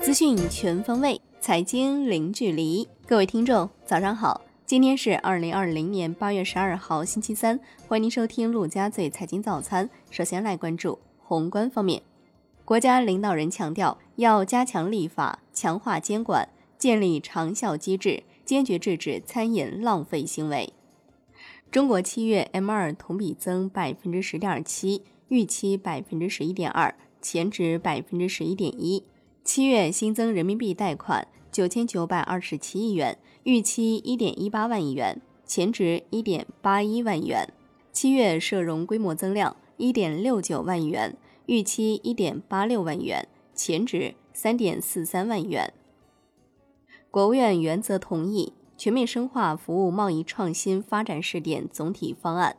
资讯全方位，财经零距离。各位听众，早上好！今天是二零二零年八月十二号，星期三。欢迎您收听陆家嘴财经早餐。首先来关注宏观方面，国家领导人强调，要加强立法，强化监管，建立长效机制，坚决制止餐饮浪费行为。中国七月 M 二同比增百分之十点七，预期百分之十一点二，前值百分之十一点一。七月新增人民币贷款九千九百二十七亿元，预期一点一八万亿元，前值一点八一万亿元。七月社融规模增量一点六九万亿元，预期一点八六万亿元，前值三点四三万亿元。国务院原则同意全面深化服务贸易创新发展试点总体方案，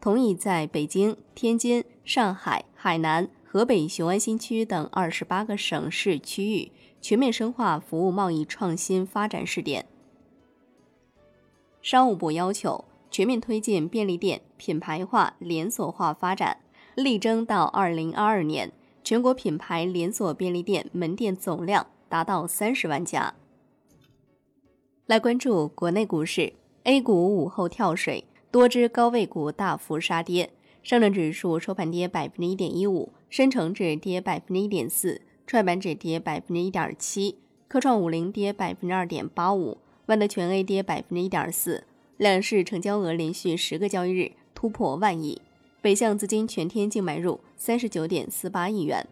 同意在北京、天津、上海、海南。河北雄安新区等二十八个省市区域全面深化服务贸易创新发展试点。商务部要求全面推进便利店品牌化、连锁化发展，力争到二零二二年全国品牌连锁便利店门店总量达到三十万家。来关注国内股市，A 股午后跳水，多只高位股大幅杀跌。上证指数收盘跌百分之一点一五，深成指跌百分之一点四，创业板指跌百分之一点七，科创五零跌百分之二点八五，万德全 A 跌百分之一点四。两市成交额连续十个交易日突破万亿，北向资金全天净买入三十九点四八亿元。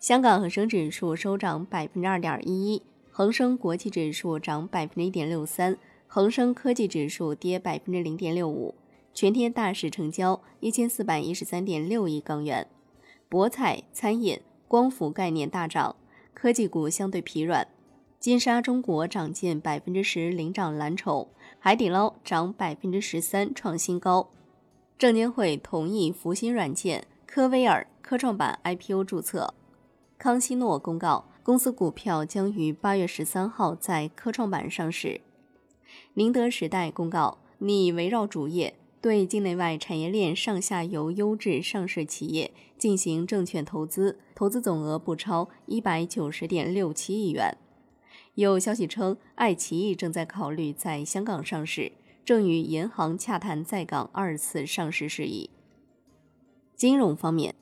香港恒生指数收涨百分之二点一一，恒生国际指数涨百分之一点六三，恒生科技指数跌百分之零点六五。全天大市成交一千四百一十三点六亿港元，博彩、餐饮、光伏概念大涨，科技股相对疲软。金沙中国涨近百分之十，领涨蓝筹；海底捞涨百分之十三，创新高。证监会同意福星软件、科威尔、科创板 IPO 注册。康希诺公告，公司股票将于八月十三号在科创板上市。宁德时代公告，拟围绕主业。对境内外产业链上下游优质上市企业进行证券投资，投资总额不超一百九十点六七亿元。有消息称，爱奇艺正在考虑在香港上市，正与银行洽谈在港二次上市事宜。金融方面，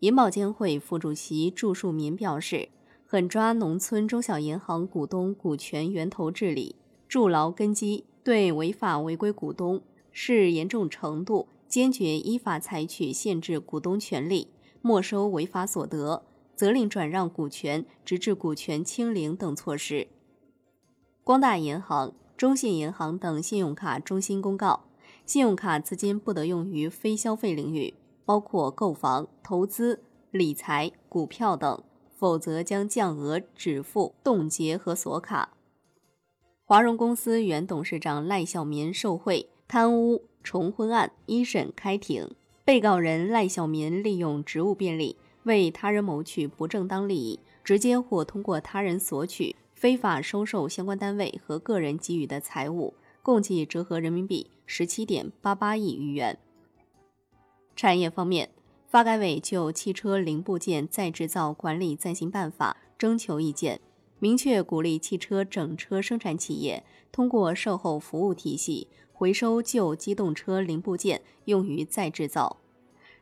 银保监会副主席祝树民表示，狠抓农村中小银行股东股权源头治理，筑牢根基，对违法违规股东。视严重程度，坚决依法采取限制股东权利、没收违法所得、责令转让股权，直至股权清零等措施。光大银行、中信银行等信用卡中心公告，信用卡资金不得用于非消费领域，包括购房、投资、理财、股票等，否则将降额止付、冻结和锁卡。华融公司原董事长赖小民受贿。贪污重婚案一审开庭，被告人赖小民利用职务便利为他人谋取不正当利益，直接或通过他人索取、非法收受相关单位和个人给予的财物，共计折合人民币十七点八八亿余元。产业方面，发改委就汽车零部件再制造管理暂行办法征求意见，明确鼓励汽车整车生产企业通过售后服务体系。回收旧机动车零部件用于再制造。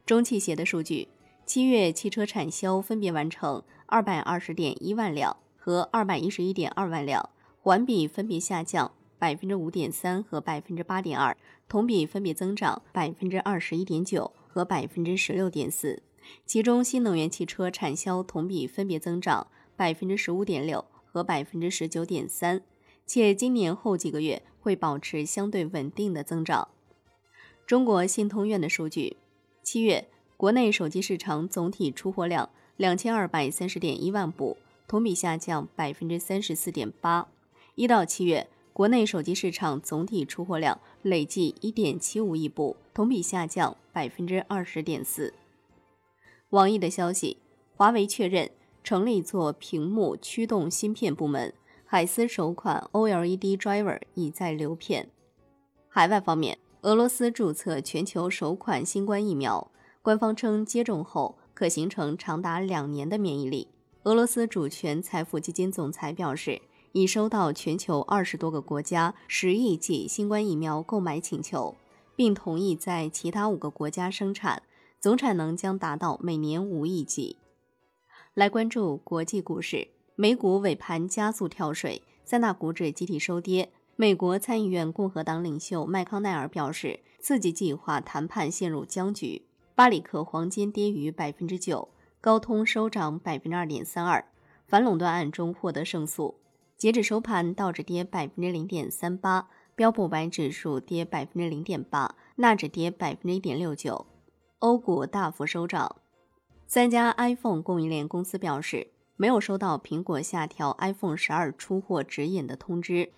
中汽协的数据，七月汽车产销分别完成二百二十点一万辆和二百一十一点二万辆，环比分别下降百分之五点三和百分之八点二，同比分别增长百分之二十一点九和百分之十六点四。其中，新能源汽车产销同比分别增长百分之十五点六和百分之十九点三。且今年后几个月会保持相对稳定的增长。中国信通院的数据，七月国内手机市场总体出货量两千二百三十点一万部，同比下降百分之三十四点八。一到七月，国内手机市场总体出货量累计一点七五亿部，同比下降百分之二十点四。网易的消息，华为确认成立做屏幕驱动芯片部门。海思首款 OLED driver 已在流片。海外方面，俄罗斯注册全球首款新冠疫苗，官方称接种后可形成长达两年的免疫力。俄罗斯主权财富基金总裁表示，已收到全球二十多个国家十亿剂新冠疫苗购买请求，并同意在其他五个国家生产，总产能将达到每年五亿剂。来关注国际股市，美股尾盘加速跳水，三大股指集体收跌。美国参议院共和党领袖麦康奈尔表示，刺激计划谈判陷入僵局。巴里克黄金跌逾百分之九。高通收涨百分之二点三二，反垄断案中获得胜诉。截止收盘，道指跌百分之零点三八，标普白指数跌百分之零点八，纳指跌百分之一点六九。欧股大幅收涨。三家 iPhone 供应链公司表示，没有收到苹果下调 iPhone 十二出货指引的通知。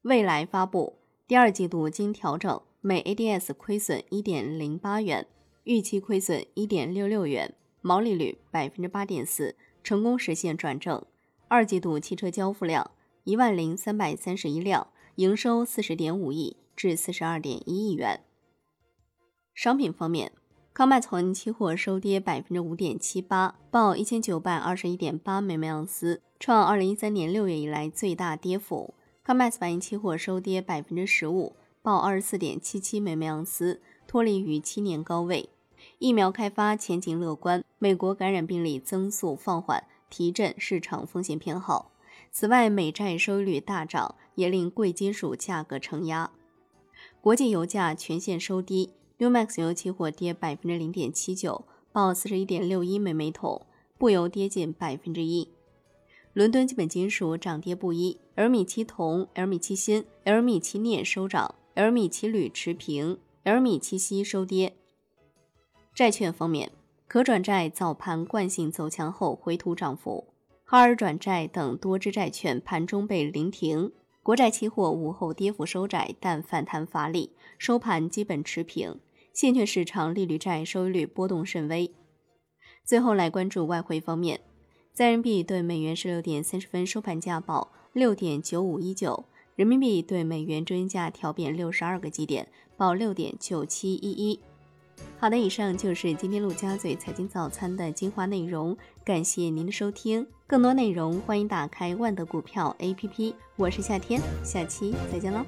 未来发布第二季度经调整，每 ADS 亏损一点零八元，预期亏损一点六六元。毛利率百分之八点四，成功实现转正。二季度汽车交付量一万零三百三十一辆，营收四十点五亿至四十二点一亿元。商品方面，康麦存期货收跌百分之五点七八，报一千九百二十一点八每盎司，创二零一三年六月以来最大跌幅。康麦斯白银期货收跌百分之十五，报二十四点七七每盎司，脱离于七年高位。疫苗开发前景乐观，美国感染病例增速放缓，提振市场风险偏好。此外，美债收益率大涨，也令贵金属价格承压。国际油价全线收低，New Max 油期货跌百分之零点七九，报四十一点六一每每桶，布油跌近百分之一。伦敦基本金属涨跌不一，L 米七铜、L 米七锌、L 米七镍收涨，L 米七铝持平，L 米七锡收跌。债券方面，可转债早盘惯性走强后回吐涨幅，哈尔转债等多只债券盘中被临停。国债期货午后跌幅收窄，但反弹乏力，收盘基本持平。现券市场利率债收益率波动甚微。最后来关注外汇方面，在人民币对美元十六点三十分收盘价报六点九五一九，人民币对美元中间价调贬六十二个基点，报六点九七一一。好的，以上就是今天陆家嘴财经早餐的精华内容，感谢您的收听。更多内容欢迎打开万德股票 APP。我是夏天，下期再见喽。